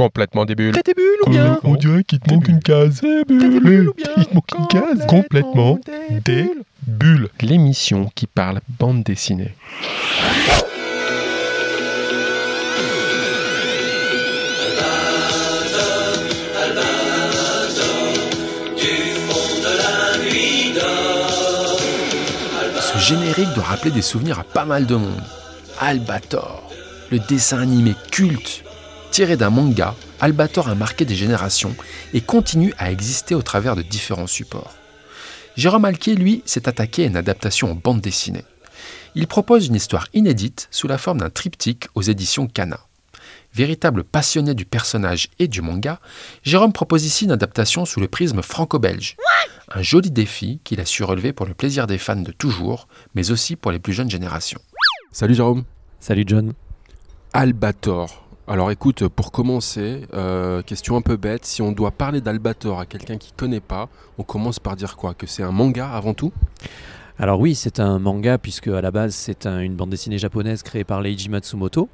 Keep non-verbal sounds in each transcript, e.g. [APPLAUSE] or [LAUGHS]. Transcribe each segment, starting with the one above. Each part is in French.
Complètement des bulles. T'as tes bulles ou bien On dirait qu'il te manque une case. T'as des bulles ou bien Il te manque une case. Complètement des bulles. L'émission qui parle bande dessinée. Ce générique doit rappeler des souvenirs à pas mal de monde. Albator, le dessin animé culte. Tiré d'un manga, Albator a marqué des générations et continue à exister au travers de différents supports. Jérôme Alquier, lui, s'est attaqué à une adaptation en bande dessinée. Il propose une histoire inédite sous la forme d'un triptyque aux éditions Kana. Véritable passionné du personnage et du manga, Jérôme propose ici une adaptation sous le prisme franco-belge. Un joli défi qu'il a su relever pour le plaisir des fans de toujours, mais aussi pour les plus jeunes générations. Salut Jérôme. Salut John. Albator. Alors écoute, pour commencer, euh, question un peu bête, si on doit parler d'Albator à quelqu'un qui connaît pas, on commence par dire quoi? Que c'est un manga avant tout? Alors oui, c'est un manga puisque à la base c'est un- une bande dessinée japonaise créée par Leiji Matsumoto,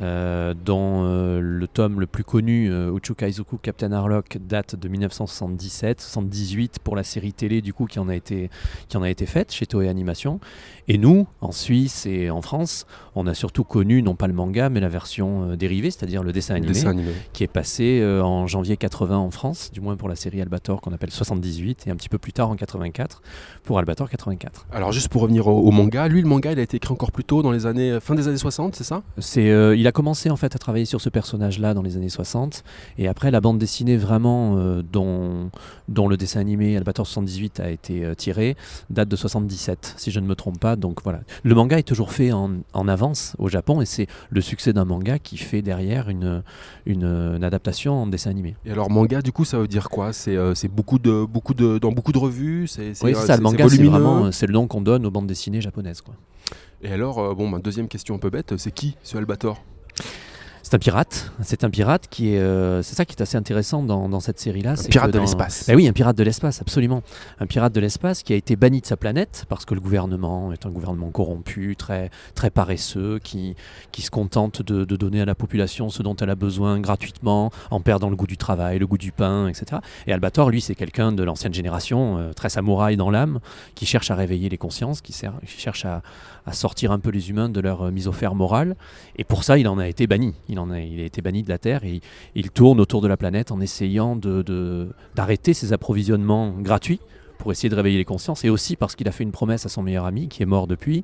euh, dont euh, le tome le plus connu, euh, Uchu Kaizoku Captain Harlock, date de 1977-78 pour la série télé du coup qui en a été qui en a été faite chez Toei Animation. Et nous, en Suisse et en France, on a surtout connu non pas le manga mais la version euh, dérivée, c'est-à-dire le dessin animé. Dessin animé. qui est passé euh, en janvier 80 en France, du moins pour la série Albator qu'on appelle 78, et un petit peu plus tard en 84 pour Albator 84. Alors juste pour revenir au, au manga, lui le manga il a été écrit encore plus tôt dans les années fin des années 60, c'est ça? C'est, euh, il a commencé en fait à travailler sur ce personnage-là dans les années 60, et après la bande dessinée vraiment euh, dont, dont le dessin animé Albator 78 a été euh, tiré date de 77, si je ne me trompe pas. Donc voilà, le manga est toujours fait en, en avance au Japon, et c'est le succès d'un manga qui fait derrière une, une, une adaptation en dessin animé. Et alors manga du coup ça veut dire quoi? C'est euh, c'est beaucoup de beaucoup de dans beaucoup de revues, c'est Oui, euh, c'est ça, le manga, c'est vraiment c'est le nom qu'on donne aux bandes dessinées japonaises. Quoi. Et alors euh, bon, ma deuxième question un peu bête, c'est qui ce Albator? C'est un pirate, c'est un pirate qui est, euh, c'est ça qui est assez intéressant dans, dans cette série-là. c'est pirate que de dans- l'espace. Ben oui, un pirate de l'espace, absolument. Un pirate de l'espace qui a été banni de sa planète parce que le gouvernement est un gouvernement corrompu, très, très paresseux, qui, qui se contente de, de donner à la population ce dont elle a besoin gratuitement, en perdant le goût du travail, le goût du pain, etc. Et Albator, lui, c'est quelqu'un de l'ancienne génération, euh, très samouraï dans l'âme, qui cherche à réveiller les consciences, qui, sert- qui cherche à, à sortir un peu les humains de leur euh, mise au fer morale. Et pour ça, il en a été banni. Il, en il a été banni de la Terre et il, tourne autour de la planète en essayant d'arrêter ses approvisionnements gratuits pour essayer de réveiller les consciences et aussi parce qu'il a fait une promesse à son meilleur ami, qui est mort depuis,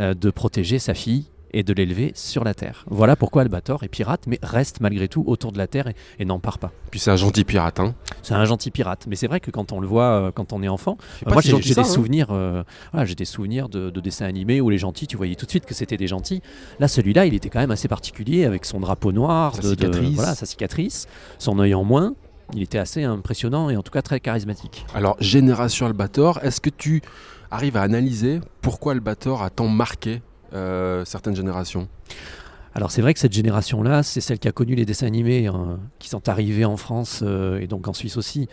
euh, de protéger sa fille et de l'élever sur la Terre. Voilà pourquoi Albator est pirate, mais reste malgré tout autour de la Terre et, et n'en part pas. Puis c'est un gentil pirate hein. C'est un gentil pirate, mais c'est vrai que quand on le voit, euh, quand on est enfant, euh, moi si j'ai gentil j'ai des hein. souvenirs, euh, voilà, j'ai des souvenirs de, de dessins animés où les gentils, tu voyais tout de suite que c'était des gentils. Là, celui-là, il était quand même assez particulier avec son drapeau noir, Sa de- de- cicatrice. voilà, sa cicatrice, son œil en moins. Il était assez impressionnant et en tout cas très charismatique. Alors génération Albator, est-ce que tu arrives à analyser pourquoi Albator a tant marqué euh, certaines générations. Alors c'est vrai que cette génération-là, c'est celle qui a connu les dessins animés hein, qui sont arrivés en France euh, et donc en Suisse aussi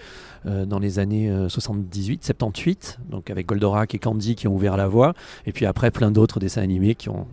euh, dans les années euh, 78, 78, donc avec Goldorak et Candy qui ont ouvert la voie, et puis après plein d'autres dessins animés qui ont,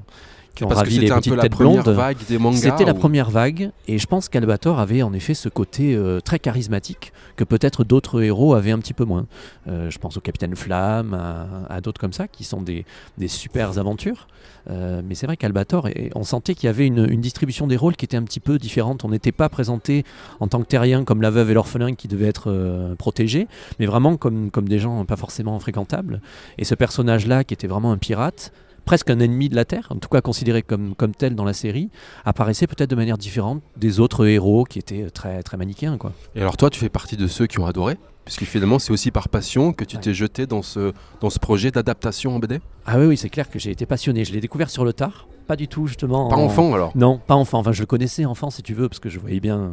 qui ont ravi les petites têtes première blondes. C'était la première vague, et je pense qu'Albator avait en effet ce côté euh, très charismatique que peut-être d'autres héros avaient un petit peu moins. Euh, je pense au Capitaine Flamme, à, à d'autres comme ça, qui sont des, des super aventures. Euh, mais c'est vrai qu'Albator, on sentait qu'il y avait une, une distribution des rôles qui était un petit peu différente. On n'était pas présenté en tant que terrien comme la veuve et l'orphelin qui devaient être protégés, mais vraiment comme, comme des gens pas forcément fréquentables. Et ce personnage-là, qui était vraiment un pirate, presque un ennemi de la Terre, en tout cas considéré comme, comme tel dans la série, apparaissait peut-être de manière différente des autres héros qui étaient très, très manichéens. Quoi. Et alors toi, tu fais partie de ceux qui ont adoré Puisque finalement, c'est aussi par passion que tu Ouais. t'es jeté dans ce, dans ce projet d'adaptation en BD Ah oui, oui, c'est clair que j'ai été passionné. Je l'ai découvert sur le tard, pas du tout justement. Pas en- enfant alors? Non, pas enfant. Enfin, je le connaissais enfant si tu veux, parce que je voyais bien.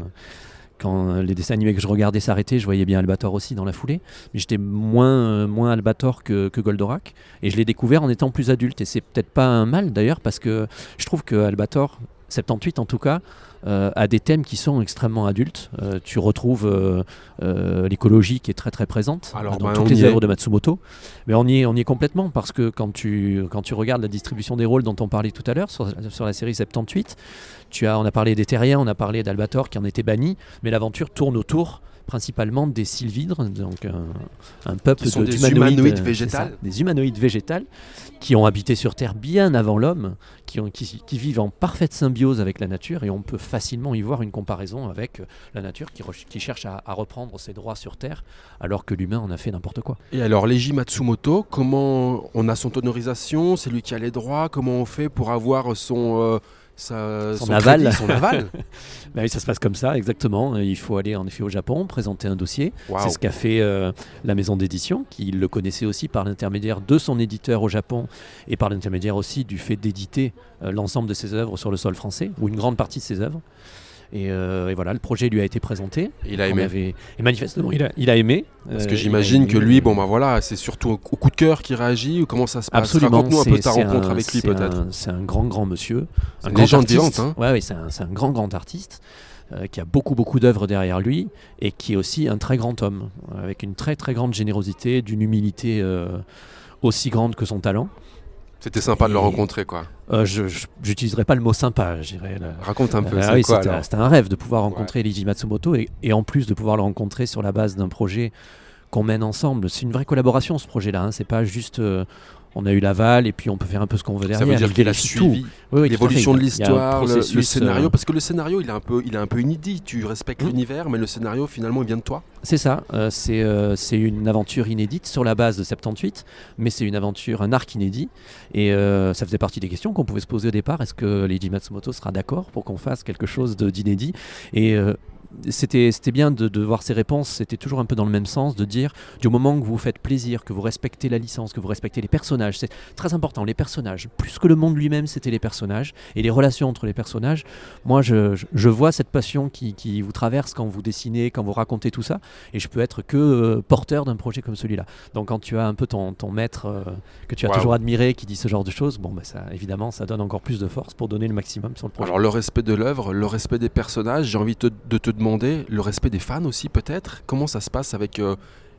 Quand euh, les dessins animés que je regardais s'arrêtaient, je voyais bien Albator aussi dans la foulée. Mais j'étais moins, euh, moins Albator que, que Goldorak. Et je l'ai découvert en étant plus adulte. Et c'est peut-être pas un mal d'ailleurs, parce que je trouve que Albator, 78 en tout cas, à des thèmes qui sont extrêmement adultes. Euh, tu retrouves euh, euh, l'écologie qui est très très présente Alors, dans ben, toutes les œuvres de Matsumoto. Mais on y est, on y est complètement parce que quand tu, quand tu regardes la distribution des rôles dont on parlait tout à l'heure sur, sur la série 78, tu as, on a parlé des terriens, on a parlé d'Albator qui en était banni, mais l'aventure tourne autour principalement des sylvidres, donc un, un peuple de- des humanoïdes végétales. ça, des humanoïdes végétales qui ont habité sur Terre bien avant l'homme, qui, ont- qui, qui vivent en parfaite symbiose avec la nature, et on peut facilement y voir une comparaison avec la nature qui, cherche à, à reprendre ses droits sur Terre, alors que l'humain en a fait n'importe quoi. Et alors, Leiji Matsumoto, comment on a son autorisation? C'est lui qui a les droits? Comment on fait pour avoir son, euh, sa- Son aval. crédit, son aval [LAUGHS] Bah oui, ça se passe comme ça, exactement. Il faut aller en effet au Japon, présenter un dossier. C'est ce qu'a fait euh, la maison d'édition, qui le connaissait aussi par l'intermédiaire de son éditeur au Japon et par l'intermédiaire aussi du fait d'éditer euh, l'ensemble de ses œuvres sur le sol français, ou une grande partie de ses œuvres. Et, euh, et voilà, le projet lui a été présenté. Il a aimé. avait- Et manifestement, il a, il a aimé. Parce Euh, que a j'imagine que lui, euh, bon bah voilà, c'est surtout au coup de cœur qu'il réagit ou comment ça se passe? Absolument. Raconte-nous un peu c'est- ta c'est rencontre un- avec lui peut-être. C'est un grand, grand monsieur. Un grand artiste. hein. Ouais, ouais, c'est un, un grand, grand artiste euh, qui a beaucoup, beaucoup d'œuvres derrière lui et qui est aussi un très grand homme, euh, avec une très, très grande générosité, d'une humilité euh, aussi grande que son talent. C'était sympa de le rencontrer quoi. Euh, je n'utiliserai pas le mot sympa, je dirais. là. Raconte un peu, Ah c'est oui, c'était un rêve de pouvoir rencontrer Leiji Matsumoto et, et en plus de pouvoir le rencontrer sur la base d'un projet qu'on mène ensemble. C'est une vraie collaboration ce projet-là. Hein. C'est pas juste euh, on a eu l'aval et puis on peut faire un peu ce qu'on veut derrière. Ça veut dire Il qu'il a suivi. Oui, oui, l'évolution de l'histoire, le, le processus, scénario, euh, parce que le scénario il est un peu, il est un peu inédit. Tu respectes Mm. l'univers, mais le scénario finalement il vient de toi. C'est ça, euh, c'est euh, c'est une aventure inédite sur la base de 78, mais c'est une aventure, un arc inédit. Et euh, ça faisait partie des questions qu'on pouvait se poser au départ. Est-ce que Leiji Matsumoto sera d'accord pour qu'on fasse quelque chose de- d'inédit? Et euh, c'était bien de, de voir ces réponses, c'était toujours un peu dans le même sens, de dire du moment que vous vous faites plaisir, que vous respectez la licence, que vous respectez les personnages, c'est très important, les personnages, plus que le monde lui-même, c'était les personnages et les relations entre les personnages. Moi, je, je- je vois cette passion qui, qui vous traverse quand vous dessinez, quand vous racontez tout ça, et je peux être que euh, porteur d'un projet comme celui-là. Donc quand tu as un peu ton, ton maître euh, que tu as toujours admiré, qui dit ce genre de choses, bon, bah, ça, évidemment, ça donne encore plus de force pour donner le maximum sur le projet. Alors le respect de l'œuvre, le respect des personnages, j'ai envie te- de te demander le respect des fans aussi peut-être? Comment ça se passe avec euh,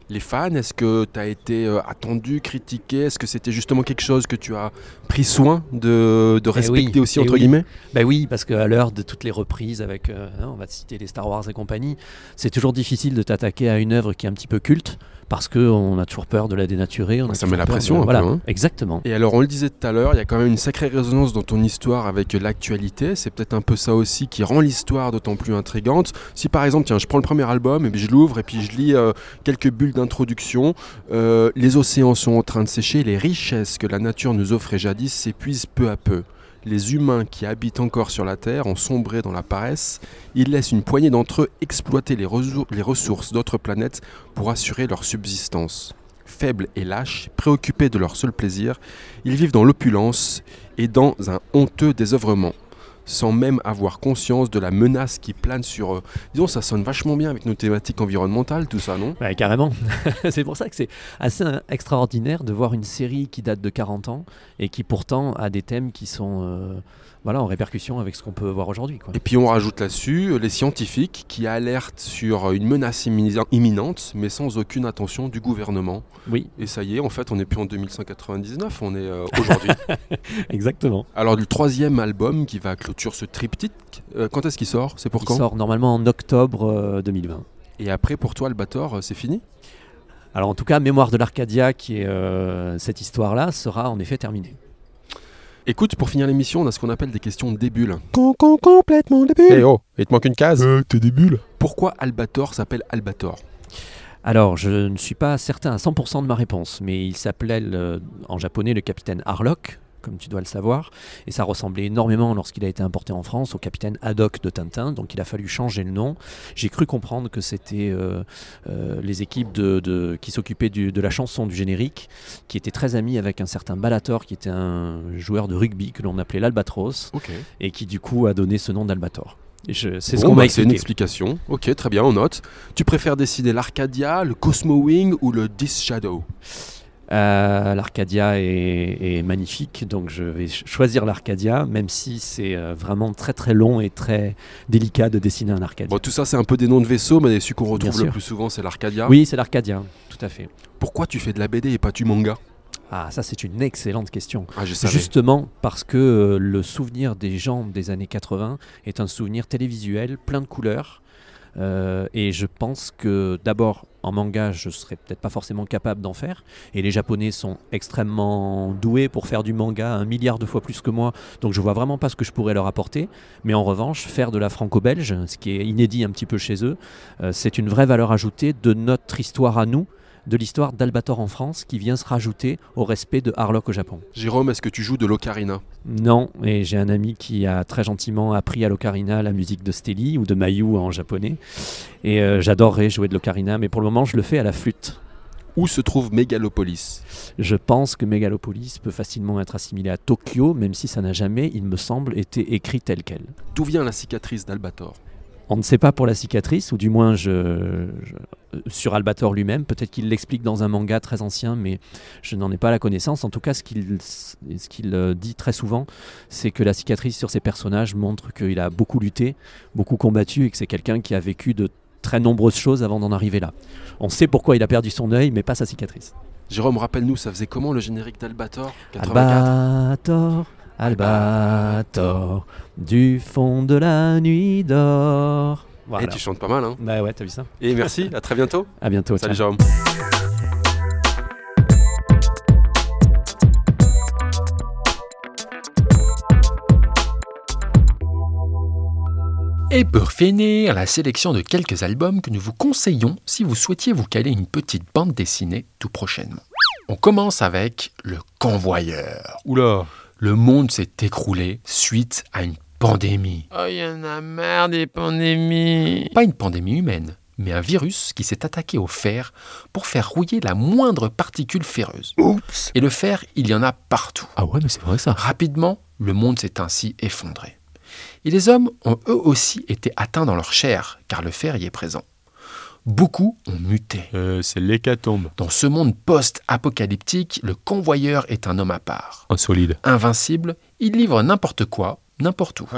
les fans? Est-ce que tu as été euh, attendu, critiqué? Est-ce que c'était justement quelque chose que tu as pris soin de, de respecter oui, aussi eh entre oui. guillemets? Bah oui, parce qu'à l'heure de toutes les reprises avec, euh, hein, on va citer les Star Wars et compagnie, c'est toujours difficile de t'attaquer à une œuvre qui est un petit peu culte, parce qu'on a toujours peur de la dénaturer. on a Ça toujours met la pression de- un voilà, peu, hein. Exactement. Et alors on le disait tout à l'heure, il y a quand même une sacrée résonance dans ton histoire avec l'actualité. C'est peut-être un peu ça aussi qui rend l'histoire d'autant plus intrigante. Si par exemple, tiens, je prends le premier album et puis je l'ouvre et puis je lis euh, quelques bulles d'introduction. Euh, les océans sont en train de sécher, les richesses que la nature nous offrait jadis s'épuisent peu à peu. Les humains qui habitent encore sur la Terre ont sombré dans la paresse. Ils laissent une poignée d'entre eux exploiter les, les ressources d'autres planètes pour assurer leur subsistance. Faibles et lâches, préoccupés de leur seul plaisir, ils vivent dans l'opulence et dans un honteux désœuvrement, sans même avoir conscience de la menace qui plane sur eux. Disons, ça sonne vachement bien avec nos thématiques environnementales, tout ça, non? Ouais, carrément. [LAUGHS] c'est pour ça que c'est assez extraordinaire de voir une série qui date de 40 ans et qui pourtant a des thèmes qui sont euh, voilà, en répercussion avec ce qu'on peut voir aujourd'hui. quoi. Et puis on rajoute là-dessus euh, les scientifiques qui alertent sur une menace immi- imminente, mais sans aucune attention du gouvernement. Oui, Et ça y est, en fait, on n'est plus en 2199, on est euh, aujourd'hui. [LAUGHS] exactement. Alors, le troisième album qui va clôture ce triptyque, euh, quand est-ce qu'il sort? C'est pour Il quand? sort normalement en octobre euh, 2020. Et après, pour toi, Albator, euh, c'est fini? Alors en tout cas, Mémoire de l'Arcadia, qui est euh, cette histoire-là, sera en effet terminée. Écoute, pour finir l'émission, on a ce qu'on appelle des questions débules. complètement débile. Eh oh, il te manque une case Euh, t'es débile. Pourquoi Albator s'appelle Albator? Alors, je ne suis pas certain à 100% de ma réponse, mais il s'appelait en japonais le capitaine Harlock, comme tu dois le savoir, et ça ressemblait énormément lorsqu'il a été importé en France au capitaine Haddock de Tintin, donc il a fallu changer le nom. J'ai cru comprendre que c'était euh, euh, les équipes de, de- qui s'occupaient de la chanson du générique, qui étaient très amis avec un certain Ballator, qui était un joueur de rugby que l'on appelait l'Albatros, et qui du coup a donné ce nom d'Albator. C'est ce Bon, qu'on bah, m'a C'est une explication. Ok, très bien, on note. Tu préfères décider l'Arcadia, le Cosmo Wing ou le Dis Shadow? Euh, L'Arcadia est, est magnifique, donc je vais ch- choisir l'Arcadia, même si c'est euh, vraiment très très long et très délicat de dessiner un Arcadia. Bon, tout ça, c'est un peu des noms de vaisseaux, mais celui qu'on retrouve le plus souvent, c'est l'Arcadia. Oui, c'est l'Arcadia, tout à fait. Pourquoi tu fais de la BD et pas du manga? Ah, ça c'est une excellente question. Ah. Justement parce que euh, le souvenir des gens des années 80 est un souvenir télévisuel, plein de couleurs. Euh, et je pense que d'abord en manga, je serais peut-être pas forcément capable d'en faire. Et les Japonais sont extrêmement doués pour faire du manga un milliard de fois plus que moi. Donc je vois vraiment pas ce que je pourrais leur apporter. Mais en revanche, faire de la franco-belge, ce qui est inédit un petit peu chez eux, euh, c'est une vraie valeur ajoutée de notre histoire à nous, de l'histoire d'Albator en France, qui vient se rajouter au respect de Harlock au Japon. Jérôme, est-ce que tu joues de l'ocarina? Non, et j'ai un ami qui a très gentiment appris à l'ocarina la musique de Steli ou de Mayu en japonais. Et euh, j'adorerais jouer de l'ocarina, mais pour le moment, je le fais à la flûte. Où se trouve Mégalopolis Je pense que Megalopolis peut facilement être assimilé à Tokyo, même si ça n'a jamais, il me semble, été écrit tel quel. D'où vient la cicatrice d'Albator? On ne sait pas pour la cicatrice, ou du moins je, je- sur Albator lui-même. Peut-être qu'il l'explique dans un manga très ancien, mais je n'en ai pas la connaissance. En tout cas, ce qu'il ce qu'il, euh, dit très souvent, c'est que la cicatrice sur ses personnages montre qu'il a beaucoup lutté, beaucoup combattu, et que c'est quelqu'un qui a vécu de très nombreuses choses avant d'en arriver là. On sait pourquoi il a perdu son œil, mais pas sa cicatrice. Jérôme, rappelle-nous, ça faisait comment le générique d'Albator 84 Albator, Albator, du fond de la nuit d'or. Voilà. tu chantes pas mal, hein Bah ouais, t'as vu ça Et merci, à très bientôt. À bientôt. Salut. Jérôme. Et pour finir, la sélection de quelques albums que nous vous conseillons si vous souhaitiez vous caler une petite bande dessinée tout prochainement. On commence avec Le Convoyeur. Oula Le monde s'est écroulé suite à une pandémie. Oh, y en a marre des pandémies. Pas une pandémie humaine, mais un virus qui s'est attaqué au fer pour faire rouiller la moindre particule ferreuse. Oups. Et le fer, il y en a partout. Ah ouais, mais c'est vrai ça. Rapidement, le monde s'est ainsi effondré. Et les hommes ont eux aussi été atteints dans leur chair, car le fer y est présent. Beaucoup ont muté. Euh, c'est l'hécatombe. Dans ce monde post-apocalyptique, le convoyeur est un homme à part. Insolide. Invincible, il livre n'importe quoi, n'importe où.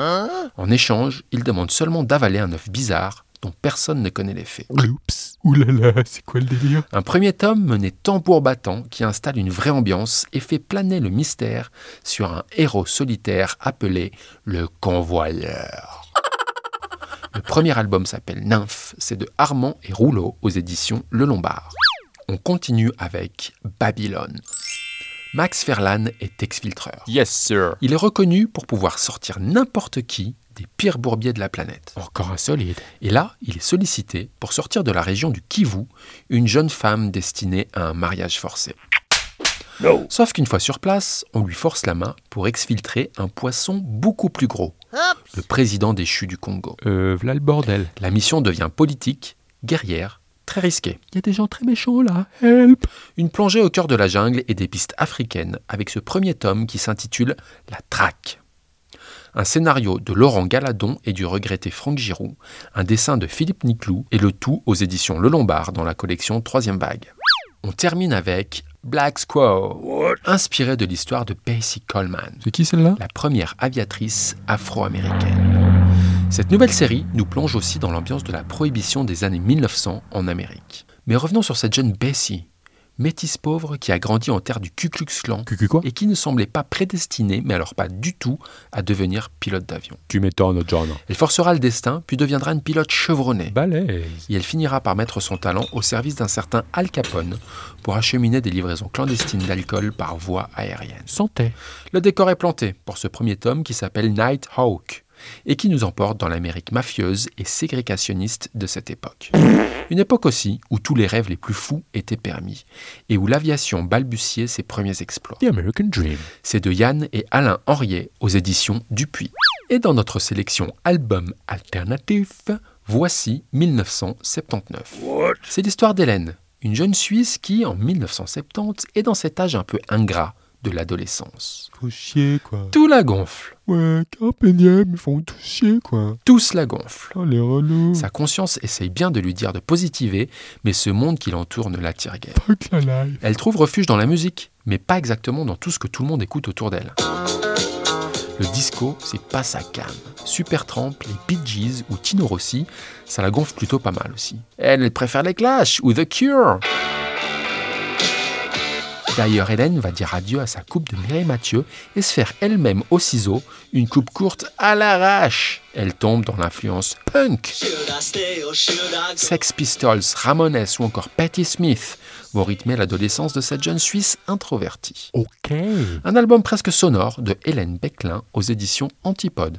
En échange, il demande seulement d'avaler un œuf bizarre dont personne ne connaît l'effet. Oups. Oulala, c'est quoi le délire? Un premier tome mené tambour battant qui installe une vraie ambiance et fait planer le mystère sur un héros solitaire appelé le Convoyeur. Le premier album s'appelle Nymphe, c'est de Armand et Rouleau aux éditions Le Lombard. On continue avec Babylone. Max Ferlan est exfiltreur. Yes, sir. Il est reconnu pour pouvoir sortir n'importe qui des pires bourbiers de la planète. Encore insolide. Et là, il est sollicité pour sortir de la région du Kivu une jeune femme destinée à un mariage forcé. Sauf qu'une fois sur place, on lui force la main pour exfiltrer un poisson beaucoup plus gros, le président déchu du Congo. Euh, voilà le bordel. La mission devient politique, guerrière, très risquée. Il y a des gens très méchants là. Help. Une plongée au cœur de la jungle et des pistes africaines avec ce premier tome qui s'intitule La Traque. Un scénario de Laurent Galadon et du regretté Franck Giroud, un dessin de Philippe Niclou et le tout aux éditions Le Lombard dans la collection Troisième Vague. On termine avec Black Squaw, inspiré de l'histoire de Pacey Coleman, C'est qui celle-là? la première aviatrice afro-américaine. Cette nouvelle série nous plonge aussi dans l'ambiance de la prohibition des années 1900 en Amérique. Mais revenons sur cette jeune Bessie, métisse pauvre qui a grandi en terre du Ku Klux Klan et qui ne semblait pas prédestinée, mais alors pas du tout, à devenir pilote d'avion. Tu m'étonnes, John. Elle forcera le destin, puis deviendra une pilote chevronnée. Balèze. Et elle finira par mettre son talent au service d'un certain Al Capone pour acheminer des livraisons clandestines d'alcool par voie aérienne. Santé. Le décor est planté pour ce premier tome qui s'appelle Night Hawk et qui nous emporte dans l'Amérique mafieuse et ségrégationniste de cette époque. Une époque aussi où tous les rêves les plus fous étaient permis et où l'aviation balbutiait ses premiers exploits. The American Dream. C'est de Yann et Alain Henriet aux éditions Dupuis. Et dans notre sélection album alternatif, voici 1979. C'est l'histoire d'Hélène, une jeune Suisse qui, en 1970, est dans cet âge un peu ingrat de l'adolescence. Faut chier, quoi. Tout la gonfle, Ouais, carpe diem, ils font tout chier, quoi. tous la gonfle. Oh, les relous. Sa conscience essaye bien de lui dire de positiver, mais ce monde qui l'entoure ne l'attire guère. Fuck la life. Elle trouve refuge dans la musique, mais pas exactement dans tout ce que tout le monde écoute autour d'elle. Le disco, c'est pas sa cam. Supertramp, les Bee Gees ou Tino Rossi, ça la gonfle plutôt pas mal aussi. Elle, elle préfère les Clash ou The Cure. D'ailleurs, Hélène va dire adieu à sa coupe de Mireille Mathieu et se faire elle-même au ciseau une coupe courte à l'arrache. Elle tombe dans l'influence punk. Sex Pistols, Ramones ou encore Patti Smith vont rythmer l'adolescence de cette jeune Suisse introvertie. Ok. Un album presque sonore de Hélène Becklin aux éditions Antipode.